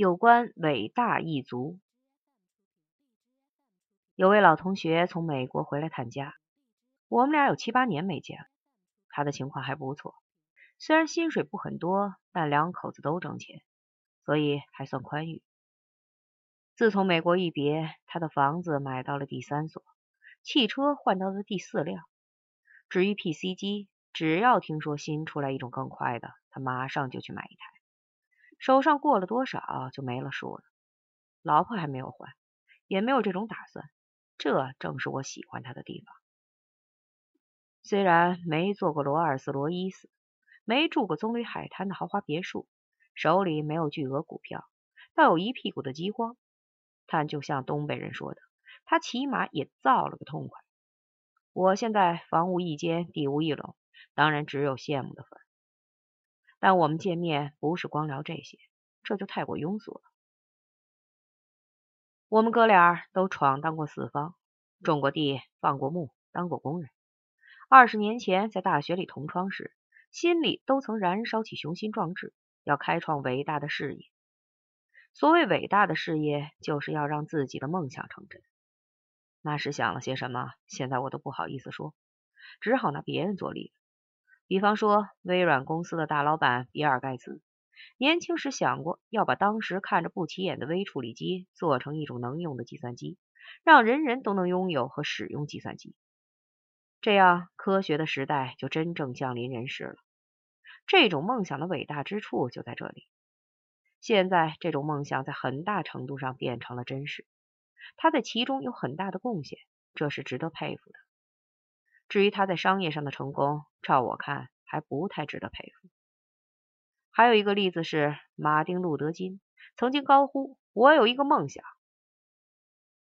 有关伟大一族。有位老同学从美国回来探家，我们俩有七八年没见了。他的情况还不错，虽然薪水不很多，但两口子都挣钱，所以还算宽裕。自从美国一别，他的房子买到了第三所，汽车换到了第四辆。至于 PC 机，只要听说新出来一种更快的，他马上就去买一台。手上过了多少就没了数了。老婆还没有还，也没有这种打算。这正是我喜欢他的地方。虽然没做过罗尔斯罗伊斯，没住过棕榈海滩的豪华别墅，手里没有巨额股票，倒有一屁股的饥荒。但就像东北人说的，他起码也造了个痛快。我现在房无一间，地无一垄，当然只有羡慕的份。但我们见面不是光聊这些，这就太过庸俗了。我们哥俩都闯荡过四方，种过地，放过牧，当过工人。二十年前在大学里同窗时，心里都曾燃烧起雄心壮志，要开创伟大的事业。所谓伟大的事业，就是要让自己的梦想成真。那时想了些什么，现在我都不好意思说，只好拿别人做例子。比方说，微软公司的大老板比尔盖茨。年轻时想过要把当时看着不起眼的微处理机做成一种能用的计算机，让人人都能拥有和使用计算机，这样科学的时代就真正降临人世了。这种梦想的伟大之处就在这里。现在这种梦想在很大程度上变成了真实，他在其中有很大的贡献，这是值得佩服的。至于他在商业上的成功，照我看还不太值得佩服。还有一个例子是，马丁·路德·金曾经高呼：“我有一个梦想。”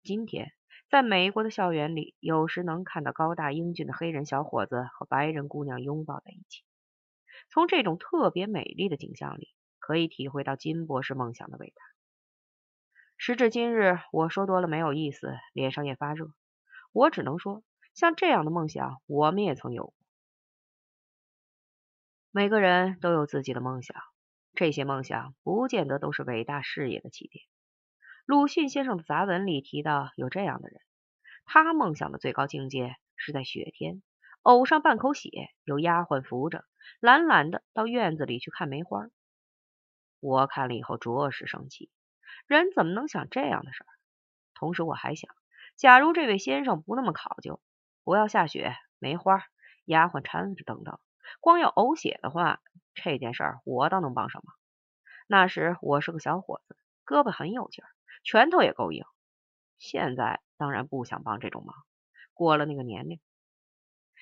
今天，在美国的校园里，有时能看到高大英俊的黑人小伙子和白人姑娘拥抱在一起。从这种特别美丽的景象里，可以体会到金博士梦想的伟大。时至今日，我说多了没有意思，脸上也发热。我只能说，像这样的梦想，我们也曾有过。每个人都有自己的梦想，这些梦想不见得都是伟大事业的起点。鲁迅先生的杂文里提到有这样的人，他梦想的最高境界是在雪天呕上半口血，有丫鬟扶着，懒懒的到院子里去看梅花。我看了以后着实生气，人怎么能想这样的事儿？同时我还想，假如这位先生不那么考究，不要下雪、梅花、丫鬟搀着等等。光要呕血的话，这件事儿我倒能帮上忙。那时我是个小伙子，胳膊很有劲儿，拳头也够硬。现在当然不想帮这种忙，过了那个年龄。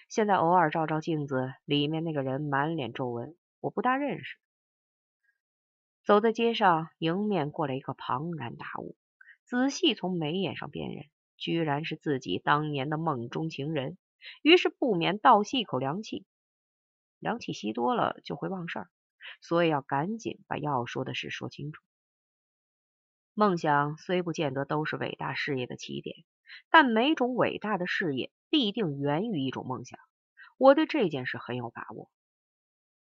现在偶尔照照镜子，里面那个人满脸皱纹，我不大认识。走在街上，迎面过来一个庞然大物，仔细从眉眼上辨认，居然是自己当年的梦中情人，于是不免倒吸一口凉气。凉气吸多了就会忘事儿，所以要赶紧把要说的事说清楚。梦想虽不见得都是伟大事业的起点，但每种伟大的事业必定源于一种梦想。我对这件事很有把握。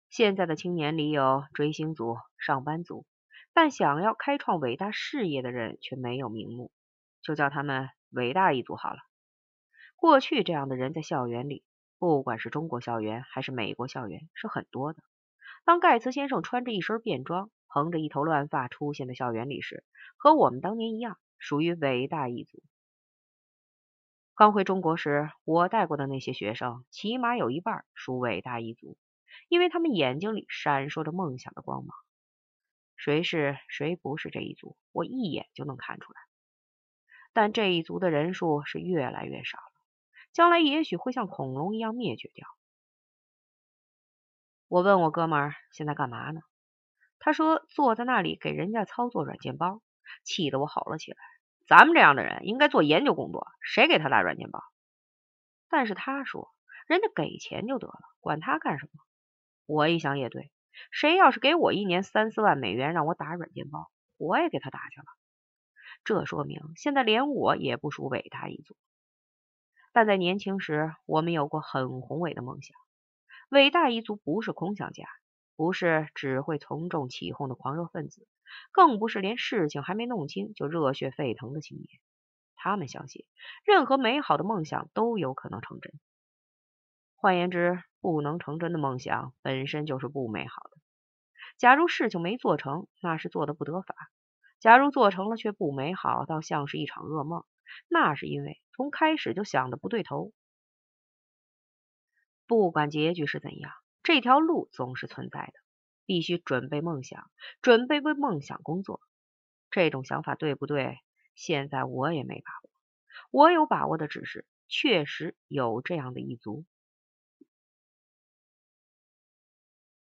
现在的青年里有追星族、上班族，但想要开创伟大事业的人却没有名目，就叫他们伟大一族好了。过去这样的人在校园里。不管是中国校园还是美国校园，是很多的。当盖茨先生穿着一身便装，横着一头乱发出现在校园里时，和我们当年一样，属于伟大一族。刚回中国时，我带过的那些学生，起码有一半属伟大一族，因为他们眼睛里闪烁着梦想的光芒。谁是谁不是这一族，我一眼就能看出来。但这一族的人数是越来越少了。将来也许会像恐龙一样灭绝掉。我问我哥们儿现在干嘛呢？他说坐在那里给人家操作软件包，气得我吼了起来。咱们这样的人应该做研究工作，谁给他打软件包？但是他说人家给钱就得了，管他干什么？我一想也对，谁要是给我一年三四万美元让我打软件包，我也给他打去了。这说明现在连我也不属伟大一族。但在年轻时，我们有过很宏伟的梦想。伟大一族不是空想家，不是只会从众起哄的狂热分子，更不是连事情还没弄清就热血沸腾的青年。他们相信，任何美好的梦想都有可能成真。换言之，不能成真的梦想本身就是不美好的。假如事情没做成，那是做的不得法；假如做成了却不美好，倒像是一场噩梦，那是因为从开始就想的不对头。不管结局是怎样，这条路总是存在的。必须准备梦想，准备为梦想工作。这种想法对不对？现在我也没把握。我有把握的只是，确实有这样的一族。